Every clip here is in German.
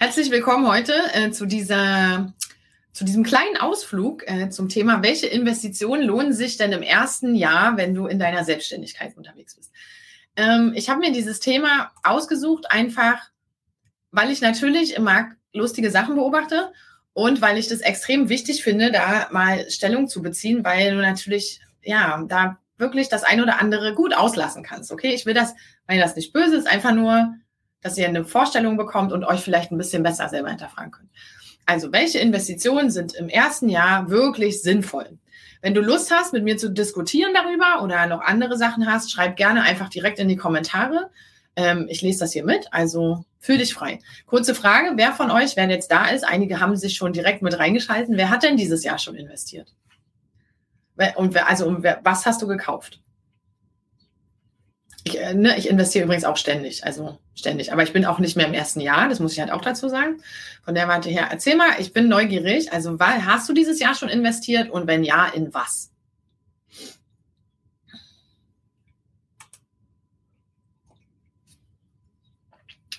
Herzlich willkommen heute äh, zu dieser zu diesem kleinen Ausflug äh, zum Thema, welche Investitionen lohnen sich denn im ersten Jahr, wenn du in deiner Selbstständigkeit unterwegs bist? Ähm, ich habe mir dieses Thema ausgesucht, einfach weil ich natürlich im Markt lustige Sachen beobachte und weil ich das extrem wichtig finde, da mal Stellung zu beziehen, weil du natürlich, ja, da wirklich das eine oder andere gut auslassen kannst. Okay, ich will das, weil das nicht böse ist, einfach nur dass ihr eine Vorstellung bekommt und euch vielleicht ein bisschen besser selber hinterfragen könnt. Also, welche Investitionen sind im ersten Jahr wirklich sinnvoll? Wenn du Lust hast, mit mir zu diskutieren darüber oder noch andere Sachen hast, schreib gerne einfach direkt in die Kommentare. Ähm, ich lese das hier mit, also fühl dich frei. Kurze Frage, wer von euch, wer jetzt da ist, einige haben sich schon direkt mit reingeschalten, wer hat denn dieses Jahr schon investiert? Und wer, also, was hast du gekauft? Ich, äh, ne, ich investiere übrigens auch ständig, also ständig. Aber ich bin auch nicht mehr im ersten Jahr, das muss ich halt auch dazu sagen. Von der Warte her, erzähl mal, ich bin neugierig. Also hast du dieses Jahr schon investiert und wenn ja, in was?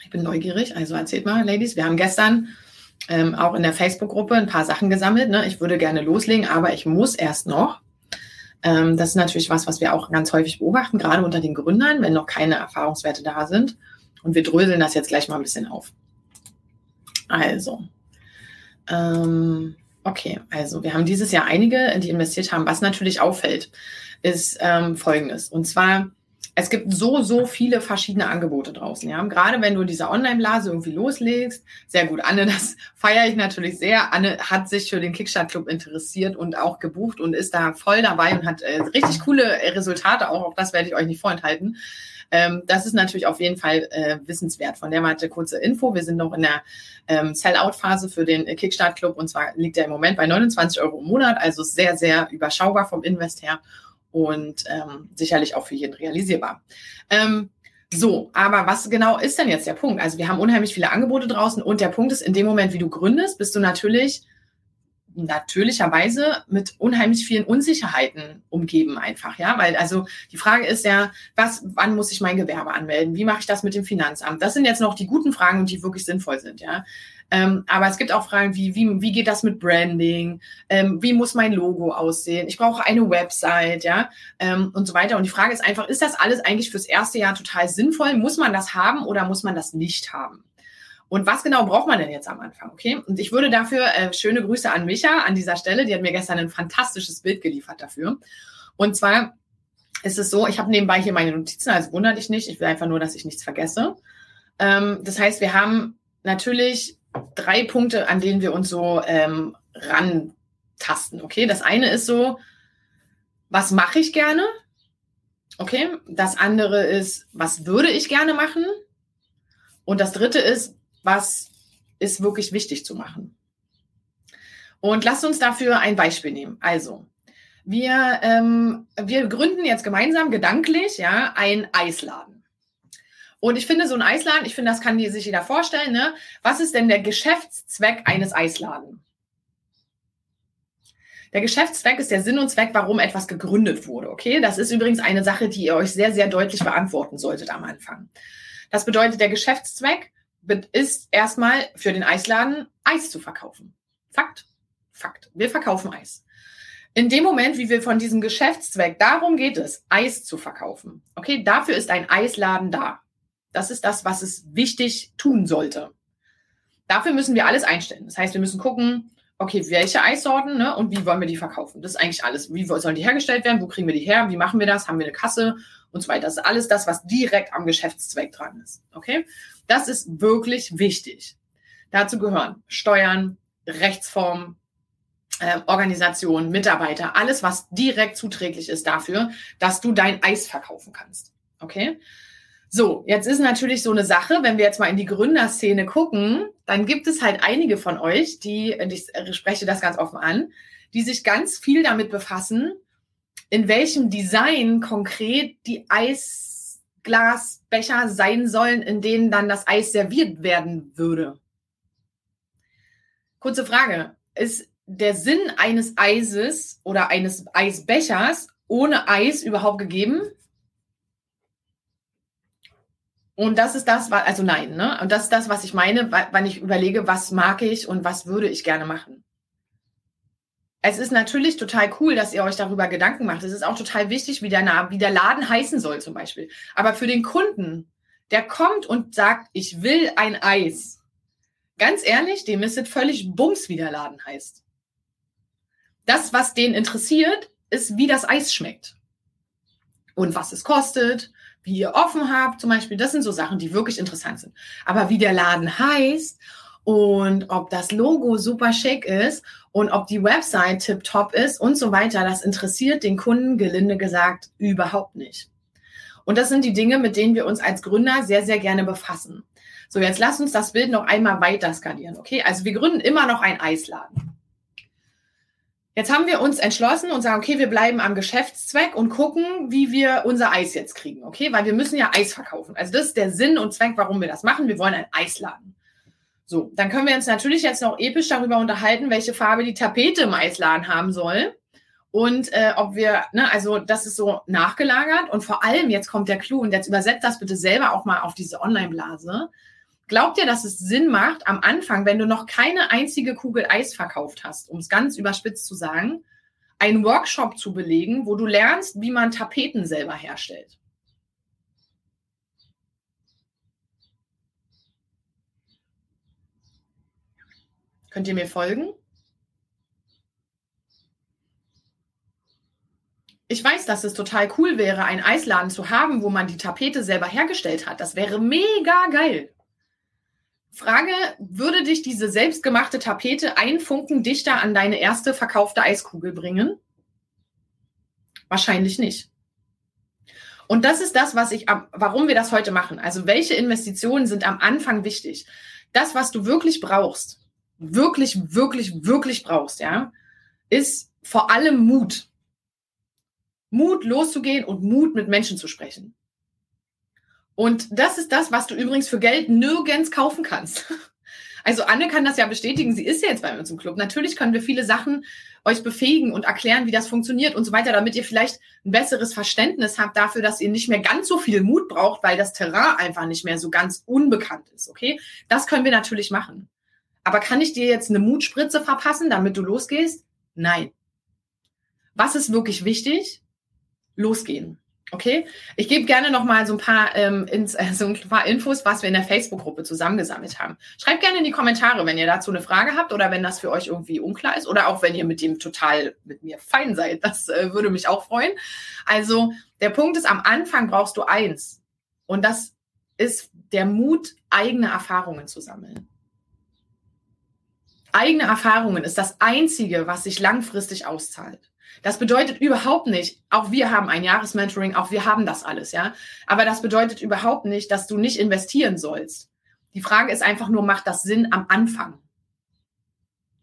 Ich bin neugierig, also erzählt mal, Ladies. Wir haben gestern ähm, auch in der Facebook-Gruppe ein paar Sachen gesammelt. Ne? Ich würde gerne loslegen, aber ich muss erst noch. Ähm, das ist natürlich was, was wir auch ganz häufig beobachten, gerade unter den Gründern, wenn noch keine Erfahrungswerte da sind. Und wir dröseln das jetzt gleich mal ein bisschen auf. Also, ähm, okay, also wir haben dieses Jahr einige, die investiert haben. Was natürlich auffällt, ist ähm, Folgendes. Und zwar es gibt so, so viele verschiedene Angebote draußen. Ja? Gerade wenn du in dieser Online-Blase irgendwie loslegst, sehr gut. Anne, das feiere ich natürlich sehr. Anne hat sich für den Kickstart-Club interessiert und auch gebucht und ist da voll dabei und hat äh, richtig coole Resultate auch. Auch das werde ich euch nicht vorenthalten. Ähm, das ist natürlich auf jeden Fall äh, wissenswert. Von der Warte kurze Info. Wir sind noch in der ähm, Sell-Out-Phase für den Kickstart-Club und zwar liegt er im Moment bei 29 Euro im Monat, also sehr, sehr überschaubar vom Invest her und ähm, sicherlich auch für jeden realisierbar. Ähm, so, aber was genau ist denn jetzt der Punkt? Also wir haben unheimlich viele Angebote draußen und der Punkt ist, in dem Moment, wie du gründest, bist du natürlich natürlicherweise mit unheimlich vielen Unsicherheiten umgeben einfach, ja, weil also die Frage ist ja, was, wann muss ich mein Gewerbe anmelden? Wie mache ich das mit dem Finanzamt? Das sind jetzt noch die guten Fragen die wirklich sinnvoll sind, ja. Ähm, aber es gibt auch Fragen wie, wie, wie geht das mit Branding? Ähm, wie muss mein Logo aussehen? Ich brauche eine Website, ja, ähm, und so weiter. Und die Frage ist einfach, ist das alles eigentlich fürs erste Jahr total sinnvoll? Muss man das haben oder muss man das nicht haben? Und was genau braucht man denn jetzt am Anfang? Okay. Und ich würde dafür äh, schöne Grüße an Micha an dieser Stelle. Die hat mir gestern ein fantastisches Bild geliefert dafür. Und zwar ist es so, ich habe nebenbei hier meine Notizen, also wundert dich nicht. Ich will einfach nur, dass ich nichts vergesse. Ähm, das heißt, wir haben natürlich drei Punkte, an denen wir uns so ähm, rantasten. Okay. Das eine ist so, was mache ich gerne? Okay. Das andere ist, was würde ich gerne machen? Und das dritte ist, was ist wirklich wichtig zu machen. Und lasst uns dafür ein Beispiel nehmen. Also, wir, ähm, wir gründen jetzt gemeinsam gedanklich ja ein Eisladen. Und ich finde, so ein Eisladen, ich finde, das kann sich jeder vorstellen. Ne? Was ist denn der Geschäftszweck eines Eisladen? Der Geschäftszweck ist der Sinn und Zweck, warum etwas gegründet wurde. Okay, das ist übrigens eine Sache, die ihr euch sehr, sehr deutlich beantworten solltet am Anfang. Das bedeutet, der Geschäftszweck ist erstmal für den Eisladen Eis zu verkaufen. Fakt. Fakt. Wir verkaufen Eis. In dem Moment, wie wir von diesem Geschäftszweck, darum geht es, Eis zu verkaufen. Okay, dafür ist ein Eisladen da. Das ist das, was es wichtig tun sollte. Dafür müssen wir alles einstellen. Das heißt, wir müssen gucken, okay, welche Eissorten ne, und wie wollen wir die verkaufen. Das ist eigentlich alles. Wie sollen die hergestellt werden? Wo kriegen wir die her? Wie machen wir das? Haben wir eine Kasse und so weiter? Das ist alles das, was direkt am Geschäftszweck dran ist. Okay? Das ist wirklich wichtig. Dazu gehören Steuern, Rechtsform, äh, Organisation, Mitarbeiter, alles, was direkt zuträglich ist dafür, dass du dein Eis verkaufen kannst. Okay? So, jetzt ist natürlich so eine Sache, wenn wir jetzt mal in die Gründerszene gucken, dann gibt es halt einige von euch, die, ich spreche das ganz offen an, die sich ganz viel damit befassen, in welchem Design konkret die Eisglasbecher sein sollen, in denen dann das Eis serviert werden würde. Kurze Frage. Ist der Sinn eines Eises oder eines Eisbechers ohne Eis überhaupt gegeben? Und das ist das, was, also nein, ne? Und das ist das, was ich meine, wenn ich überlege, was mag ich und was würde ich gerne machen. Es ist natürlich total cool, dass ihr euch darüber Gedanken macht. Es ist auch total wichtig, wie der, wie der Laden heißen soll zum Beispiel. Aber für den Kunden, der kommt und sagt, ich will ein Eis. Ganz ehrlich, dem ist es völlig Bums, wie der Laden heißt. Das, was den interessiert, ist, wie das Eis schmeckt. Und was es kostet wie ihr offen habt, zum Beispiel. Das sind so Sachen, die wirklich interessant sind. Aber wie der Laden heißt und ob das Logo super schick ist und ob die Website tip-top ist und so weiter, das interessiert den Kunden, gelinde gesagt, überhaupt nicht. Und das sind die Dinge, mit denen wir uns als Gründer sehr, sehr gerne befassen. So, jetzt lasst uns das Bild noch einmal weiter skalieren, okay? Also wir gründen immer noch einen Eisladen. Jetzt haben wir uns entschlossen und sagen, okay, wir bleiben am Geschäftszweck und gucken, wie wir unser Eis jetzt kriegen, okay? Weil wir müssen ja Eis verkaufen. Also das ist der Sinn und Zweck, warum wir das machen. Wir wollen ein Eisladen. So, dann können wir uns natürlich jetzt noch episch darüber unterhalten, welche Farbe die Tapete im Eisladen haben soll. Und äh, ob wir, ne, also das ist so nachgelagert. Und vor allem, jetzt kommt der Clou, und jetzt übersetzt das bitte selber auch mal auf diese Online-Blase. Glaubt ihr, dass es Sinn macht, am Anfang, wenn du noch keine einzige Kugel Eis verkauft hast, um es ganz überspitzt zu sagen, einen Workshop zu belegen, wo du lernst, wie man Tapeten selber herstellt? Könnt ihr mir folgen? Ich weiß, dass es total cool wäre, einen Eisladen zu haben, wo man die Tapete selber hergestellt hat. Das wäre mega geil. Frage, würde dich diese selbstgemachte Tapete ein Funken dichter an deine erste verkaufte Eiskugel bringen? Wahrscheinlich nicht. Und das ist das, was ich, warum wir das heute machen. Also welche Investitionen sind am Anfang wichtig? Das, was du wirklich brauchst, wirklich, wirklich, wirklich brauchst, ja, ist vor allem Mut. Mut loszugehen und Mut mit Menschen zu sprechen. Und das ist das, was du übrigens für Geld nirgends kaufen kannst. Also Anne kann das ja bestätigen, sie ist ja jetzt bei uns im Club. Natürlich können wir viele Sachen euch befähigen und erklären, wie das funktioniert und so weiter, damit ihr vielleicht ein besseres Verständnis habt dafür, dass ihr nicht mehr ganz so viel Mut braucht, weil das Terrain einfach nicht mehr so ganz unbekannt ist, okay? Das können wir natürlich machen. Aber kann ich dir jetzt eine Mutspritze verpassen, damit du losgehst? Nein. Was ist wirklich wichtig? Losgehen. Okay, ich gebe gerne noch mal so ein paar ähm, ins, äh, so ein paar Infos, was wir in der Facebook-Gruppe zusammengesammelt haben. Schreibt gerne in die Kommentare, wenn ihr dazu eine Frage habt oder wenn das für euch irgendwie unklar ist oder auch wenn ihr mit dem total mit mir fein seid. Das äh, würde mich auch freuen. Also der Punkt ist, am Anfang brauchst du eins und das ist der Mut, eigene Erfahrungen zu sammeln. Eigene Erfahrungen ist das Einzige, was sich langfristig auszahlt. Das bedeutet überhaupt nicht, auch wir haben ein Jahresmentoring, auch wir haben das alles, ja. Aber das bedeutet überhaupt nicht, dass du nicht investieren sollst. Die Frage ist einfach nur, macht das Sinn am Anfang?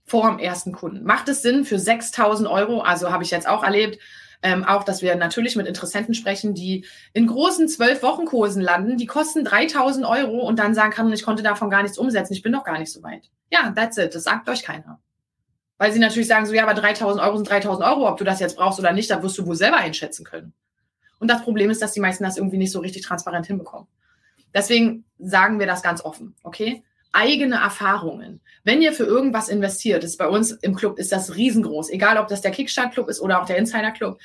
Vor dem ersten Kunden. Macht es Sinn für 6000 Euro? Also habe ich jetzt auch erlebt, ähm, auch, dass wir natürlich mit Interessenten sprechen, die in großen zwölf Wochen Kursen landen, die kosten 3000 Euro und dann sagen kann, ich konnte davon gar nichts umsetzen, ich bin noch gar nicht so weit. Ja, that's it. Das sagt euch keiner. Weil sie natürlich sagen so, ja, aber 3000 Euro sind 3000 Euro, ob du das jetzt brauchst oder nicht, da wirst du wohl selber einschätzen können. Und das Problem ist, dass die meisten das irgendwie nicht so richtig transparent hinbekommen. Deswegen sagen wir das ganz offen, okay? Eigene Erfahrungen. Wenn ihr für irgendwas investiert, ist bei uns im Club ist das riesengroß, egal ob das der Kickstart Club ist oder auch der Insider Club.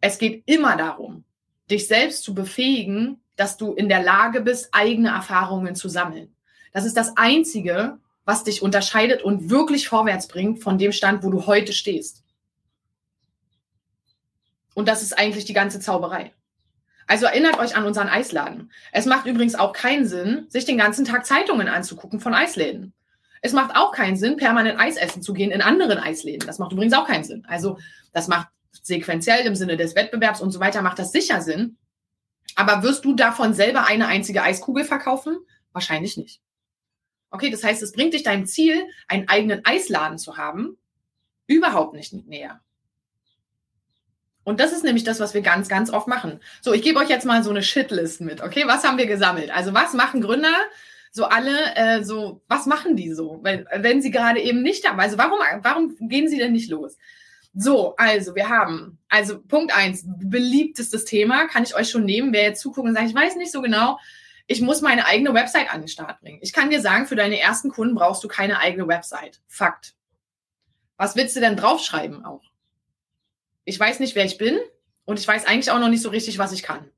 Es geht immer darum, dich selbst zu befähigen, dass du in der Lage bist, eigene Erfahrungen zu sammeln. Das ist das einzige, was dich unterscheidet und wirklich vorwärts bringt von dem Stand, wo du heute stehst. Und das ist eigentlich die ganze Zauberei. Also erinnert euch an unseren Eisladen. Es macht übrigens auch keinen Sinn, sich den ganzen Tag Zeitungen anzugucken von Eisläden. Es macht auch keinen Sinn, permanent Eis essen zu gehen in anderen Eisläden. Das macht übrigens auch keinen Sinn. Also das macht sequenziell im Sinne des Wettbewerbs und so weiter, macht das sicher Sinn. Aber wirst du davon selber eine einzige Eiskugel verkaufen? Wahrscheinlich nicht. Okay, das heißt, es bringt dich deinem Ziel, einen eigenen Eisladen zu haben, überhaupt nicht näher. Und das ist nämlich das, was wir ganz, ganz oft machen. So, ich gebe euch jetzt mal so eine Shitlist mit. Okay, was haben wir gesammelt? Also was machen Gründer? So alle, äh, so was machen die so, wenn, wenn sie gerade eben nicht haben? Also warum, warum gehen sie denn nicht los? So, also wir haben, also Punkt eins, beliebtestes Thema, kann ich euch schon nehmen. Wer jetzt zuguckt und sagt, ich weiß nicht so genau, ich muss meine eigene Website an den Start bringen. Ich kann dir sagen, für deine ersten Kunden brauchst du keine eigene Website. Fakt. Was willst du denn draufschreiben auch? ich weiß nicht, wer ich bin und ich weiß eigentlich auch noch nicht so richtig, was ich kann.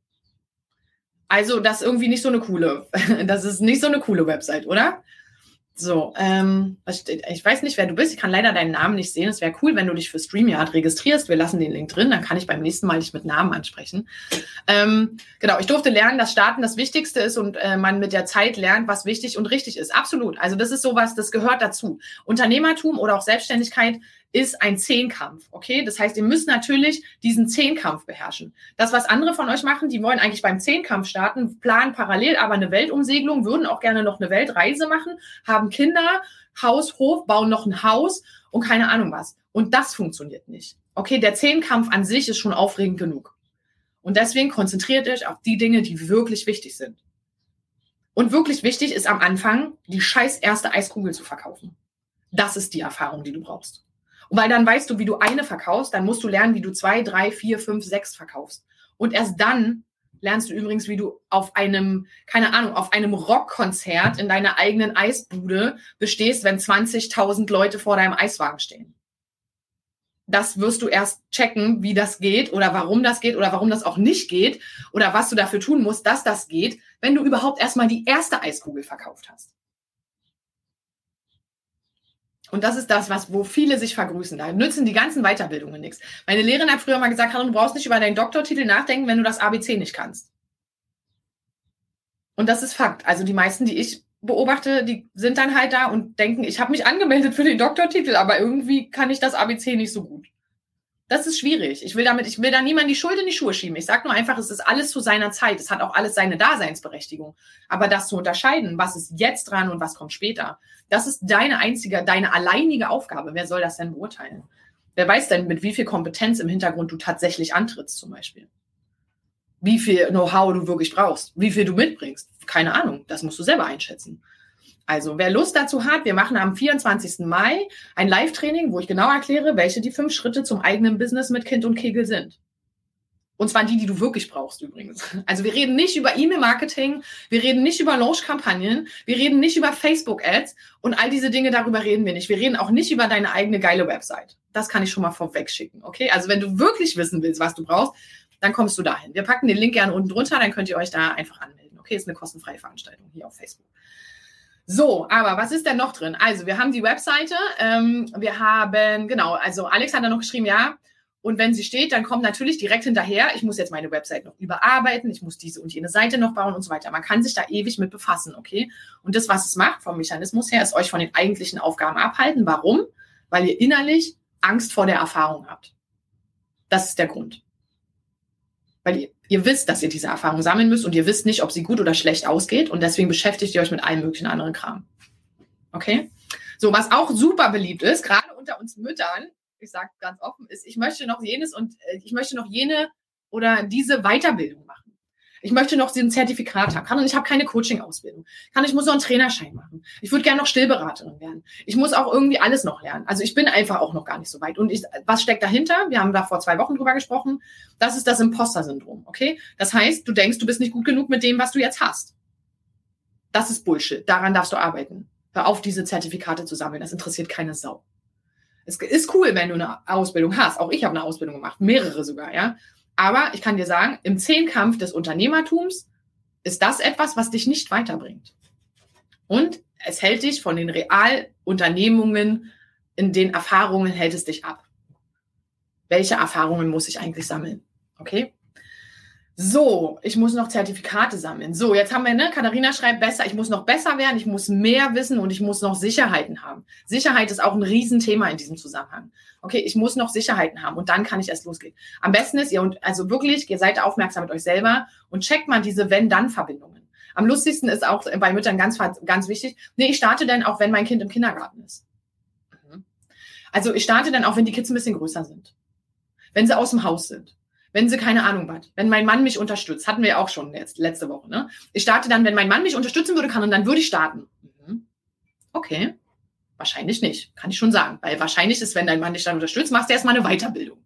Also, das ist irgendwie nicht so eine coole, das ist nicht so eine coole Website, oder? So, ähm, ich weiß nicht, wer du bist. Ich kann leider deinen Namen nicht sehen. Es wäre cool, wenn du dich für StreamYard registrierst. Wir lassen den Link drin, dann kann ich beim nächsten Mal dich mit Namen ansprechen. Ähm, genau, ich durfte lernen, dass Starten das Wichtigste ist und äh, man mit der Zeit lernt, was wichtig und richtig ist. Absolut. Also das ist sowas, das gehört dazu. Unternehmertum oder auch Selbstständigkeit ist ein Zehnkampf, okay? Das heißt, ihr müsst natürlich diesen Zehnkampf beherrschen. Das, was andere von euch machen, die wollen eigentlich beim Zehnkampf starten, planen parallel aber eine Weltumsegelung, würden auch gerne noch eine Weltreise machen, haben Kinder, Haus, Hof, bauen noch ein Haus und keine Ahnung was. Und das funktioniert nicht. Okay, der Zehnkampf an sich ist schon aufregend genug. Und deswegen konzentriert euch auf die Dinge, die wirklich wichtig sind. Und wirklich wichtig ist am Anfang, die scheiß erste Eiskugel zu verkaufen. Das ist die Erfahrung, die du brauchst. Und weil dann weißt du, wie du eine verkaufst, dann musst du lernen, wie du zwei, drei, vier, fünf, sechs verkaufst. Und erst dann lernst du übrigens, wie du auf einem, keine Ahnung, auf einem Rockkonzert in deiner eigenen Eisbude bestehst, wenn 20.000 Leute vor deinem Eiswagen stehen. Das wirst du erst checken, wie das geht oder warum das geht oder warum das auch nicht geht oder was du dafür tun musst, dass das geht, wenn du überhaupt erstmal die erste Eiskugel verkauft hast. Und das ist das, was, wo viele sich vergrüßen. Da nützen die ganzen Weiterbildungen nichts. Meine Lehrerin hat früher mal gesagt, du brauchst nicht über deinen Doktortitel nachdenken, wenn du das ABC nicht kannst. Und das ist Fakt. Also die meisten, die ich beobachte, die sind dann halt da und denken, ich habe mich angemeldet für den Doktortitel, aber irgendwie kann ich das ABC nicht so gut. Das ist schwierig. Ich will damit, ich will da niemand die Schuld in die Schuhe schieben. Ich sage nur einfach, es ist alles zu seiner Zeit. Es hat auch alles seine Daseinsberechtigung. Aber das zu unterscheiden, was ist jetzt dran und was kommt später, das ist deine einzige, deine alleinige Aufgabe. Wer soll das denn beurteilen? Wer weiß denn, mit wie viel Kompetenz im Hintergrund du tatsächlich antrittst, zum Beispiel? Wie viel Know-how du wirklich brauchst, wie viel du mitbringst. Keine Ahnung. Das musst du selber einschätzen. Also, wer Lust dazu hat, wir machen am 24. Mai ein Live-Training, wo ich genau erkläre, welche die fünf Schritte zum eigenen Business mit Kind und Kegel sind. Und zwar die, die du wirklich brauchst übrigens. Also wir reden nicht über E-Mail-Marketing, wir reden nicht über Launch-Kampagnen, wir reden nicht über Facebook-Ads und all diese Dinge, darüber reden wir nicht. Wir reden auch nicht über deine eigene geile Website. Das kann ich schon mal vorweg schicken, okay? Also wenn du wirklich wissen willst, was du brauchst, dann kommst du dahin. Wir packen den Link gerne unten drunter, dann könnt ihr euch da einfach anmelden. Okay, ist eine kostenfreie Veranstaltung hier auf Facebook. So, aber was ist denn noch drin? Also, wir haben die Webseite. Ähm, wir haben, genau, also Alex hat da noch geschrieben, ja. Und wenn sie steht, dann kommt natürlich direkt hinterher, ich muss jetzt meine Website noch überarbeiten, ich muss diese und jene Seite noch bauen und so weiter. Man kann sich da ewig mit befassen, okay? Und das, was es macht vom Mechanismus her, ist euch von den eigentlichen Aufgaben abhalten. Warum? Weil ihr innerlich Angst vor der Erfahrung habt. Das ist der Grund. Weil ihr ihr wisst, dass ihr diese Erfahrung sammeln müsst und ihr wisst nicht, ob sie gut oder schlecht ausgeht und deswegen beschäftigt ihr euch mit allem möglichen anderen Kram. Okay? So, was auch super beliebt ist, gerade unter uns Müttern, ich sage ganz offen, ist, ich möchte noch jenes und äh, ich möchte noch jene oder diese Weiterbildung machen. Ich möchte noch ein Zertifikat haben. Kann, ich habe keine Coaching-Ausbildung. Kann, ich muss noch einen Trainerschein machen. Ich würde gerne noch Stillberaterin werden. Ich muss auch irgendwie alles noch lernen. Also ich bin einfach auch noch gar nicht so weit. Und ich, was steckt dahinter? Wir haben da vor zwei Wochen drüber gesprochen. Das ist das Imposter-Syndrom. Okay? Das heißt, du denkst, du bist nicht gut genug mit dem, was du jetzt hast. Das ist Bullshit. Daran darfst du arbeiten. Hör auf, diese Zertifikate zu sammeln. Das interessiert keine Sau. Es ist cool, wenn du eine Ausbildung hast. Auch ich habe eine Ausbildung gemacht, mehrere sogar, ja. Aber ich kann dir sagen, im Zehnkampf des Unternehmertums ist das etwas, was dich nicht weiterbringt. Und es hält dich von den Realunternehmungen, in den Erfahrungen hält es dich ab. Welche Erfahrungen muss ich eigentlich sammeln? Okay? So, ich muss noch Zertifikate sammeln. So, jetzt haben wir, ne, Katharina schreibt besser, ich muss noch besser werden, ich muss mehr wissen und ich muss noch Sicherheiten haben. Sicherheit ist auch ein Riesenthema in diesem Zusammenhang. Okay, ich muss noch Sicherheiten haben und dann kann ich erst losgehen. Am besten ist ihr, und also wirklich, ihr seid aufmerksam mit euch selber und checkt mal diese Wenn-Dann-Verbindungen. Am lustigsten ist auch bei Müttern ganz, ganz wichtig, nee, ich starte dann auch, wenn mein Kind im Kindergarten ist. Mhm. Also ich starte dann auch, wenn die Kids ein bisschen größer sind. Wenn sie aus dem Haus sind wenn sie keine Ahnung hat, wenn mein Mann mich unterstützt, hatten wir ja auch schon jetzt letzte Woche, ne? Ich starte dann, wenn mein Mann mich unterstützen würde, kann und dann würde ich starten. Mhm. Okay. Wahrscheinlich nicht, kann ich schon sagen. Weil wahrscheinlich ist, wenn dein Mann dich dann unterstützt, machst du erstmal eine Weiterbildung.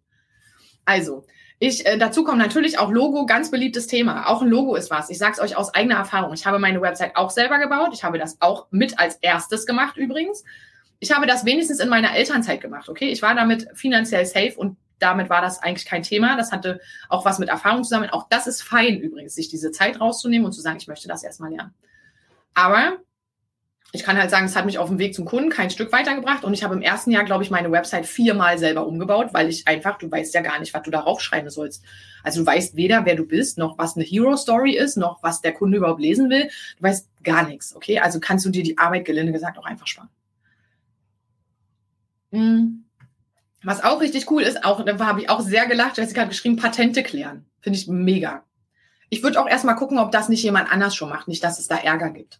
Also, ich, äh, dazu kommt natürlich auch Logo, ganz beliebtes Thema. Auch ein Logo ist was. Ich sage es euch aus eigener Erfahrung. Ich habe meine Website auch selber gebaut. Ich habe das auch mit als erstes gemacht übrigens. Ich habe das wenigstens in meiner Elternzeit gemacht, okay? Ich war damit finanziell safe und damit war das eigentlich kein Thema. Das hatte auch was mit Erfahrung zusammen. Auch das ist fein übrigens, sich diese Zeit rauszunehmen und zu sagen, ich möchte das erstmal lernen. Aber ich kann halt sagen, es hat mich auf dem Weg zum Kunden kein Stück weitergebracht und ich habe im ersten Jahr, glaube ich, meine Website viermal selber umgebaut, weil ich einfach, du weißt ja gar nicht, was du darauf schreiben sollst. Also du weißt weder, wer du bist, noch was eine Hero Story ist, noch was der Kunde überhaupt lesen will. Du weißt gar nichts, okay? Also kannst du dir die Arbeit gelinde gesagt auch einfach sparen. Hm. Was auch richtig cool ist, auch da habe ich auch sehr gelacht, Jessica hat geschrieben, Patente klären. Finde ich mega. Ich würde auch erstmal gucken, ob das nicht jemand anders schon macht, nicht, dass es da Ärger gibt.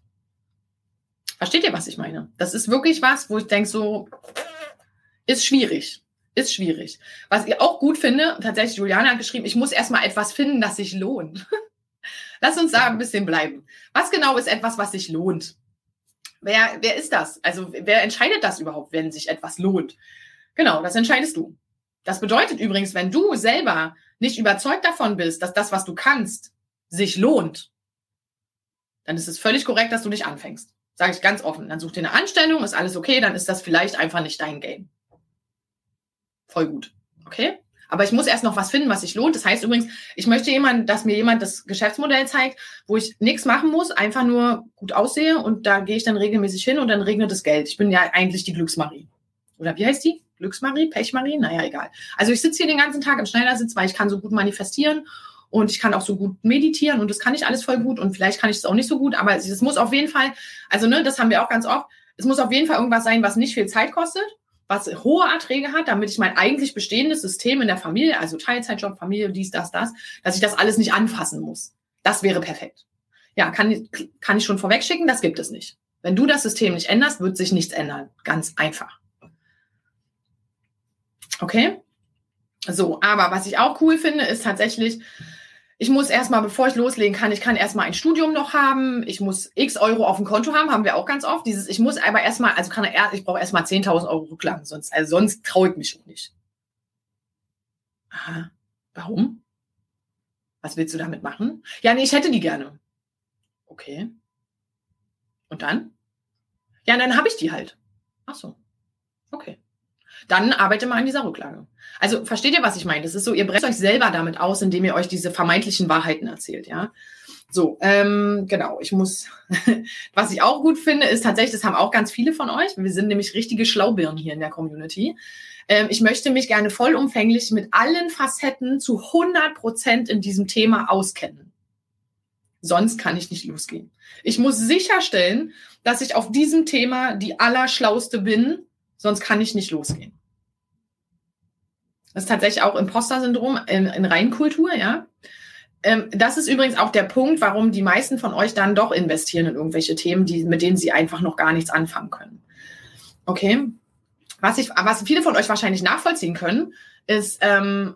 Versteht ihr, was ich meine? Das ist wirklich was, wo ich denke, so ist schwierig. Ist schwierig. Was ich auch gut finde, tatsächlich, Juliana hat geschrieben, ich muss erstmal etwas finden, das sich lohnt. Lass uns da ein bisschen bleiben. Was genau ist etwas, was sich lohnt? Wer, wer ist das? Also wer entscheidet das überhaupt, wenn sich etwas lohnt? Genau, das entscheidest du. Das bedeutet übrigens, wenn du selber nicht überzeugt davon bist, dass das, was du kannst, sich lohnt, dann ist es völlig korrekt, dass du nicht anfängst. Sage ich ganz offen. Dann such dir eine Anstellung, ist alles okay, dann ist das vielleicht einfach nicht dein Game. Voll gut. Okay? Aber ich muss erst noch was finden, was sich lohnt. Das heißt übrigens, ich möchte jemand, dass mir jemand das Geschäftsmodell zeigt, wo ich nichts machen muss, einfach nur gut aussehe und da gehe ich dann regelmäßig hin und dann regnet das Geld. Ich bin ja eigentlich die Glücksmarie. Oder wie heißt die? Glücksmarie, Pechmarie, naja, egal. Also ich sitze hier den ganzen Tag im Schneidersitz, weil ich kann so gut manifestieren und ich kann auch so gut meditieren und das kann ich alles voll gut und vielleicht kann ich es auch nicht so gut, aber es muss auf jeden Fall, also ne, das haben wir auch ganz oft, es muss auf jeden Fall irgendwas sein, was nicht viel Zeit kostet, was hohe Erträge hat, damit ich mein eigentlich bestehendes System in der Familie, also Teilzeitjob, Familie, dies, das, das, dass ich das alles nicht anfassen muss. Das wäre perfekt. Ja, kann, kann ich schon vorwegschicken, das gibt es nicht. Wenn du das System nicht änderst, wird sich nichts ändern. Ganz einfach. Okay? So, aber was ich auch cool finde, ist tatsächlich, ich muss erstmal, bevor ich loslegen kann, ich kann erstmal ein Studium noch haben, ich muss x Euro auf dem Konto haben, haben wir auch ganz oft. Dieses, ich muss aber erstmal, also kann er, ich brauche erstmal 10.000 Euro Rücklagen, sonst, also sonst traue ich mich schon nicht. Aha, warum? Was willst du damit machen? Ja, nee, ich hätte die gerne. Okay. Und dann? Ja, dann habe ich die halt. Ach so. Okay dann arbeite mal an dieser Rücklage. Also versteht ihr, was ich meine? Das ist so, ihr brecht euch selber damit aus, indem ihr euch diese vermeintlichen Wahrheiten erzählt, ja. So, ähm, genau, ich muss, was ich auch gut finde, ist tatsächlich, das haben auch ganz viele von euch, wir sind nämlich richtige Schlaubirnen hier in der Community. Ähm, ich möchte mich gerne vollumfänglich mit allen Facetten zu 100 Prozent in diesem Thema auskennen. Sonst kann ich nicht losgehen. Ich muss sicherstellen, dass ich auf diesem Thema die Allerschlauste bin, sonst kann ich nicht losgehen. Das ist tatsächlich auch Imposter-Syndrom in, in Reinkultur, ja. Ähm, das ist übrigens auch der Punkt, warum die meisten von euch dann doch investieren in irgendwelche Themen, die, mit denen sie einfach noch gar nichts anfangen können. Okay. Was, ich, was viele von euch wahrscheinlich nachvollziehen können, ist ähm,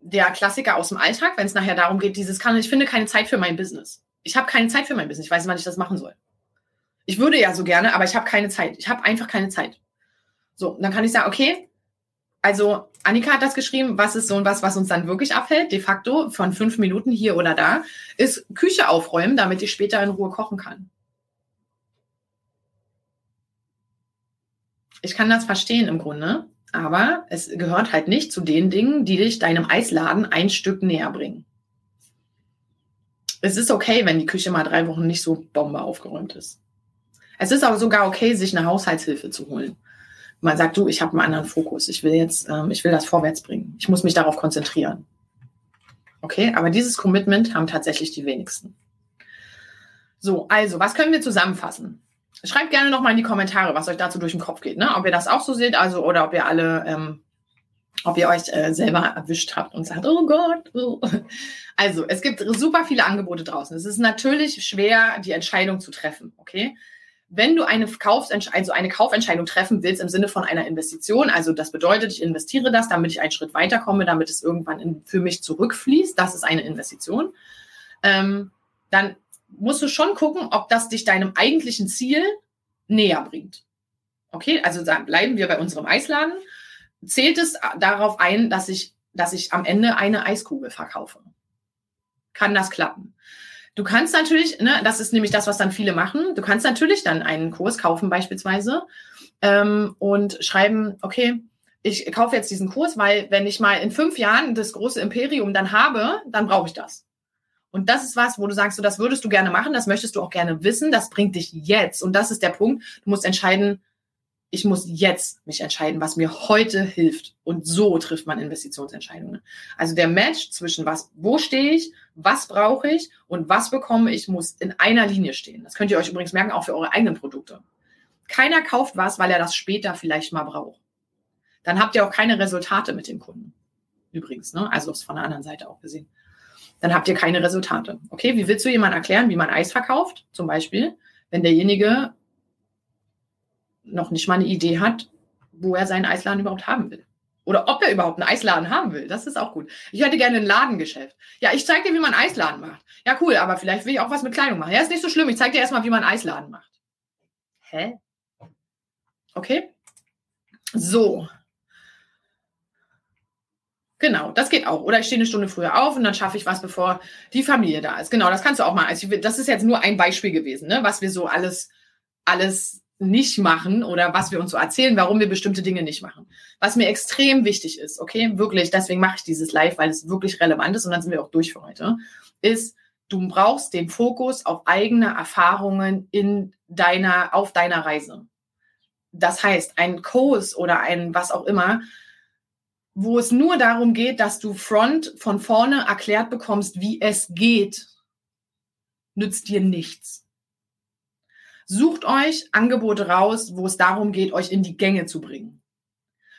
der Klassiker aus dem Alltag, wenn es nachher darum geht, dieses kann, ich finde keine Zeit für mein Business. Ich habe keine Zeit für mein Business. Ich weiß nicht, wann ich das machen soll. Ich würde ja so gerne, aber ich habe keine Zeit. Ich habe einfach keine Zeit. So, dann kann ich sagen, okay, also Annika hat das geschrieben, was ist so und was, was uns dann wirklich abhält, de facto von fünf Minuten hier oder da, ist Küche aufräumen, damit ich später in Ruhe kochen kann. Ich kann das verstehen im Grunde, aber es gehört halt nicht zu den Dingen, die dich deinem Eisladen ein Stück näher bringen. Es ist okay, wenn die Küche mal drei Wochen nicht so bombe aufgeräumt ist. Es ist aber sogar okay, sich eine Haushaltshilfe zu holen. Man sagt, du, ich habe einen anderen Fokus. Ich will jetzt, ähm, ich will das vorwärts bringen. Ich muss mich darauf konzentrieren. Okay, aber dieses Commitment haben tatsächlich die wenigsten. So, also, was können wir zusammenfassen? Schreibt gerne nochmal in die Kommentare, was euch dazu durch den Kopf geht, ne? Ob ihr das auch so seht, also, oder ob ihr alle, ähm, ob ihr euch äh, selber erwischt habt und sagt, oh Gott. Oh. Also, es gibt super viele Angebote draußen. Es ist natürlich schwer, die Entscheidung zu treffen, okay? Wenn du eine, Kaufsentscheidung, also eine Kaufentscheidung treffen willst im Sinne von einer Investition, also das bedeutet, ich investiere das, damit ich einen Schritt weiterkomme, damit es irgendwann in, für mich zurückfließt, das ist eine Investition, ähm, dann musst du schon gucken, ob das dich deinem eigentlichen Ziel näher bringt. Okay, also bleiben wir bei unserem Eisladen. Zählt es darauf ein, dass ich, dass ich am Ende eine Eiskugel verkaufe? Kann das klappen? Du kannst natürlich, ne, das ist nämlich das, was dann viele machen, du kannst natürlich dann einen Kurs kaufen beispielsweise ähm, und schreiben, okay, ich kaufe jetzt diesen Kurs, weil wenn ich mal in fünf Jahren das große Imperium dann habe, dann brauche ich das. Und das ist was, wo du sagst, so, das würdest du gerne machen, das möchtest du auch gerne wissen, das bringt dich jetzt. Und das ist der Punkt. Du musst entscheiden, ich muss jetzt mich entscheiden, was mir heute hilft. Und so trifft man Investitionsentscheidungen. Also der Match zwischen was, wo stehe ich, was brauche ich und was bekomme ich, muss in einer Linie stehen. Das könnt ihr euch übrigens merken, auch für eure eigenen Produkte. Keiner kauft was, weil er das später vielleicht mal braucht. Dann habt ihr auch keine Resultate mit dem Kunden. Übrigens, ne? Also von der anderen Seite auch gesehen. Dann habt ihr keine Resultate. Okay, wie willst du jemand erklären, wie man Eis verkauft? Zum Beispiel, wenn derjenige noch nicht mal eine Idee hat, wo er seinen Eisladen überhaupt haben will. Oder ob er überhaupt einen Eisladen haben will. Das ist auch gut. Ich hätte gerne ein Ladengeschäft. Ja, ich zeige dir, wie man Eisladen macht. Ja, cool, aber vielleicht will ich auch was mit Kleidung machen. Ja, ist nicht so schlimm. Ich zeige dir erstmal, wie man Eisladen macht. Hä? Okay. So. Genau, das geht auch. Oder ich stehe eine Stunde früher auf und dann schaffe ich was, bevor die Familie da ist. Genau, das kannst du auch mal. Also das ist jetzt nur ein Beispiel gewesen, ne, was wir so alles, alles nicht machen oder was wir uns so erzählen, warum wir bestimmte Dinge nicht machen. Was mir extrem wichtig ist, okay, wirklich, deswegen mache ich dieses Live, weil es wirklich relevant ist und dann sind wir auch durch für heute, ist, du brauchst den Fokus auf eigene Erfahrungen in deiner, auf deiner Reise. Das heißt, ein Kurs oder ein was auch immer, wo es nur darum geht, dass du front von vorne erklärt bekommst, wie es geht, nützt dir nichts. Sucht euch Angebote raus, wo es darum geht, euch in die Gänge zu bringen.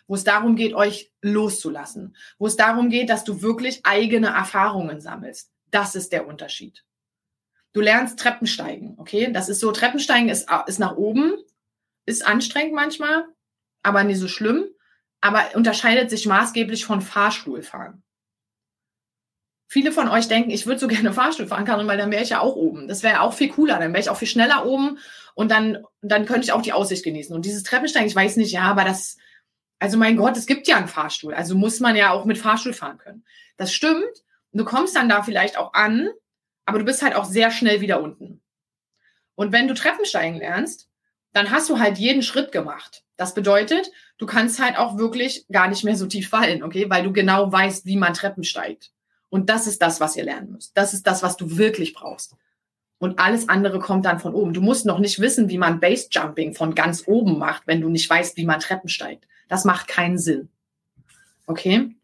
Wo es darum geht, euch loszulassen. Wo es darum geht, dass du wirklich eigene Erfahrungen sammelst. Das ist der Unterschied. Du lernst Treppensteigen, okay? Das ist so, Treppensteigen ist, ist nach oben, ist anstrengend manchmal, aber nicht so schlimm, aber unterscheidet sich maßgeblich von Fahrstuhlfahren. Viele von euch denken, ich würde so gerne Fahrstuhl fahren, Karin, weil dann wäre ich ja auch oben. Das wäre auch viel cooler, dann wäre ich auch viel schneller oben und dann, dann könnte ich auch die Aussicht genießen. Und dieses Treppensteigen, ich weiß nicht, ja, aber das, also mein Gott, es gibt ja einen Fahrstuhl. Also muss man ja auch mit Fahrstuhl fahren können. Das stimmt. Du kommst dann da vielleicht auch an, aber du bist halt auch sehr schnell wieder unten. Und wenn du Treppensteigen lernst, dann hast du halt jeden Schritt gemacht. Das bedeutet, du kannst halt auch wirklich gar nicht mehr so tief fallen, okay? Weil du genau weißt, wie man Treppen steigt. Und das ist das, was ihr lernen müsst. Das ist das, was du wirklich brauchst. Und alles andere kommt dann von oben. Du musst noch nicht wissen, wie man Base Jumping von ganz oben macht, wenn du nicht weißt, wie man Treppen steigt. Das macht keinen Sinn. Okay?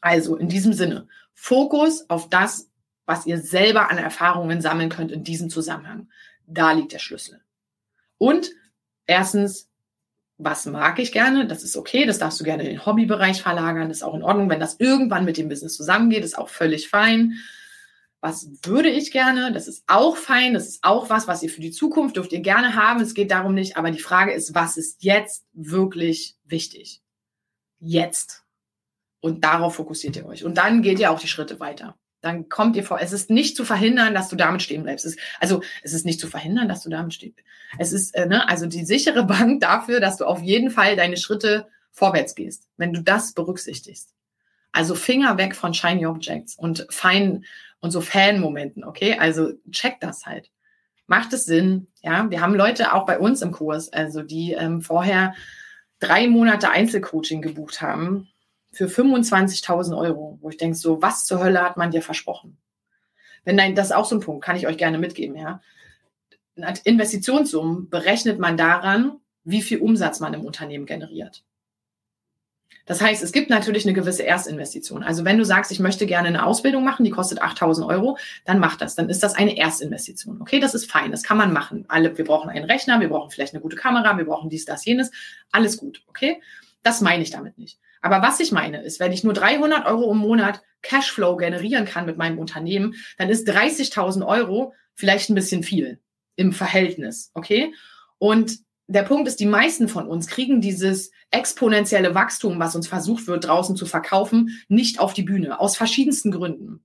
Also in diesem Sinne, Fokus auf das, was ihr selber an Erfahrungen sammeln könnt in diesem Zusammenhang. Da liegt der Schlüssel. Und erstens, was mag ich gerne? Das ist okay, das darfst du gerne in den Hobbybereich verlagern, das ist auch in Ordnung. Wenn das irgendwann mit dem Business zusammengeht, ist auch völlig fein was würde ich gerne? Das ist auch fein, das ist auch was, was ihr für die Zukunft dürft ihr gerne haben. Es geht darum nicht, aber die Frage ist, was ist jetzt wirklich wichtig? Jetzt. Und darauf fokussiert ihr euch. Und dann geht ihr auch die Schritte weiter. Dann kommt ihr vor. Es ist nicht zu verhindern, dass du damit stehen bleibst. Es ist, also es ist nicht zu verhindern, dass du damit stehst. Es ist äh, ne, also die sichere Bank dafür, dass du auf jeden Fall deine Schritte vorwärts gehst, wenn du das berücksichtigst. Also Finger weg von Shiny Objects und fein und so Fan-Momenten, okay? Also check das halt. Macht es Sinn? Ja, wir haben Leute auch bei uns im Kurs, also die ähm, vorher drei Monate Einzelcoaching gebucht haben für 25.000 Euro, wo ich denke, so, was zur Hölle hat man dir versprochen? Wenn nein, das ist auch so ein Punkt, kann ich euch gerne mitgeben, ja. Investitionssummen berechnet man daran, wie viel Umsatz man im Unternehmen generiert. Das heißt, es gibt natürlich eine gewisse Erstinvestition. Also wenn du sagst, ich möchte gerne eine Ausbildung machen, die kostet 8000 Euro, dann mach das. Dann ist das eine Erstinvestition. Okay, das ist fein. Das kann man machen. Alle, wir brauchen einen Rechner, wir brauchen vielleicht eine gute Kamera, wir brauchen dies, das, jenes. Alles gut. Okay, das meine ich damit nicht. Aber was ich meine ist, wenn ich nur 300 Euro im Monat Cashflow generieren kann mit meinem Unternehmen, dann ist 30.000 Euro vielleicht ein bisschen viel im Verhältnis. Okay, und der Punkt ist, die meisten von uns kriegen dieses exponentielle Wachstum, was uns versucht wird, draußen zu verkaufen, nicht auf die Bühne. Aus verschiedensten Gründen.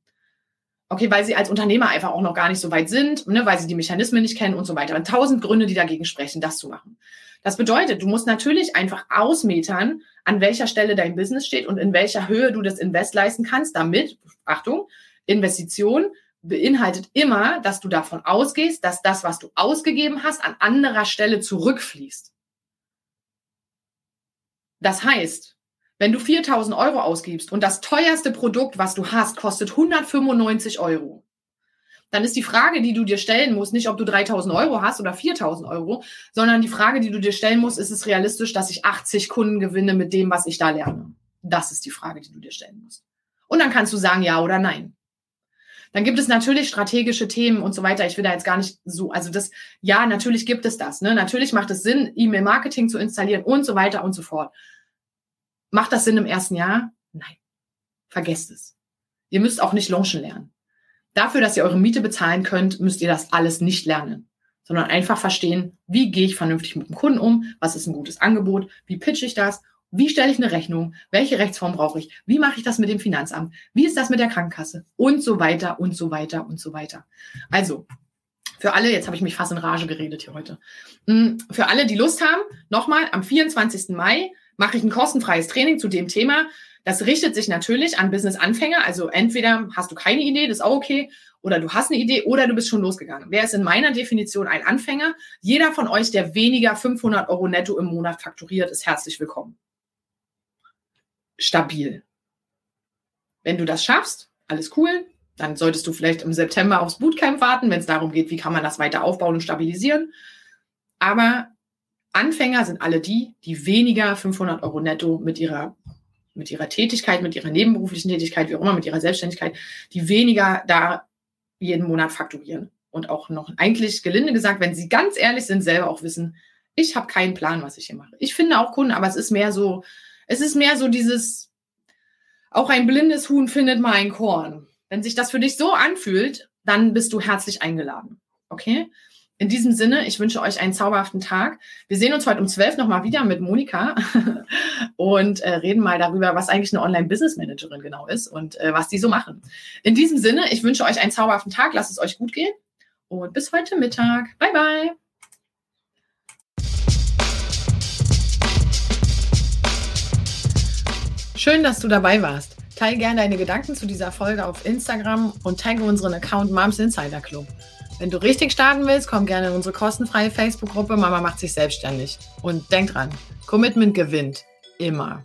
Okay, weil sie als Unternehmer einfach auch noch gar nicht so weit sind, ne, weil sie die Mechanismen nicht kennen und so weiter. Und tausend Gründe, die dagegen sprechen, das zu machen. Das bedeutet, du musst natürlich einfach ausmetern, an welcher Stelle dein Business steht und in welcher Höhe du das Invest leisten kannst, damit, Achtung, Investition beinhaltet immer, dass du davon ausgehst, dass das, was du ausgegeben hast, an anderer Stelle zurückfließt. Das heißt, wenn du 4000 Euro ausgibst und das teuerste Produkt, was du hast, kostet 195 Euro, dann ist die Frage, die du dir stellen musst, nicht, ob du 3000 Euro hast oder 4000 Euro, sondern die Frage, die du dir stellen musst, ist es realistisch, dass ich 80 Kunden gewinne mit dem, was ich da lerne? Das ist die Frage, die du dir stellen musst. Und dann kannst du sagen ja oder nein. Dann gibt es natürlich strategische Themen und so weiter. Ich will da jetzt gar nicht so, also das, ja, natürlich gibt es das. Ne? Natürlich macht es Sinn, E-Mail-Marketing zu installieren und so weiter und so fort. Macht das Sinn im ersten Jahr? Nein. Vergesst es. Ihr müsst auch nicht launchen lernen. Dafür, dass ihr eure Miete bezahlen könnt, müsst ihr das alles nicht lernen, sondern einfach verstehen, wie gehe ich vernünftig mit dem Kunden um, was ist ein gutes Angebot, wie pitche ich das wie stelle ich eine Rechnung? Welche Rechtsform brauche ich? Wie mache ich das mit dem Finanzamt? Wie ist das mit der Krankenkasse? Und so weiter und so weiter und so weiter. Also, für alle, jetzt habe ich mich fast in Rage geredet hier heute. Hm, für alle, die Lust haben, nochmal, am 24. Mai mache ich ein kostenfreies Training zu dem Thema. Das richtet sich natürlich an Business-Anfänger. Also entweder hast du keine Idee, das ist auch okay, oder du hast eine Idee oder du bist schon losgegangen. Wer ist in meiner Definition ein Anfänger? Jeder von euch, der weniger 500 Euro netto im Monat fakturiert, ist herzlich willkommen stabil. Wenn du das schaffst, alles cool. Dann solltest du vielleicht im September aufs Bootcamp warten, wenn es darum geht, wie kann man das weiter aufbauen und stabilisieren. Aber Anfänger sind alle die, die weniger 500 Euro netto mit ihrer, mit ihrer Tätigkeit, mit ihrer nebenberuflichen Tätigkeit, wie auch immer, mit ihrer Selbstständigkeit, die weniger da jeden Monat fakturieren. Und auch noch eigentlich gelinde gesagt, wenn sie ganz ehrlich sind, selber auch wissen, ich habe keinen Plan, was ich hier mache. Ich finde auch Kunden, aber es ist mehr so, es ist mehr so dieses, auch ein blindes Huhn findet mal ein Korn. Wenn sich das für dich so anfühlt, dann bist du herzlich eingeladen. Okay? In diesem Sinne, ich wünsche euch einen zauberhaften Tag. Wir sehen uns heute um 12 nochmal wieder mit Monika und äh, reden mal darüber, was eigentlich eine Online-Business-Managerin genau ist und äh, was die so machen. In diesem Sinne, ich wünsche euch einen zauberhaften Tag. Lasst es euch gut gehen und bis heute Mittag. Bye, bye. Schön, dass du dabei warst. Teil gerne deine Gedanken zu dieser Folge auf Instagram und tagge unseren Account Moms Insider Club. Wenn du richtig starten willst, komm gerne in unsere kostenfreie Facebook-Gruppe Mama macht sich selbstständig. Und denk dran, Commitment gewinnt. Immer.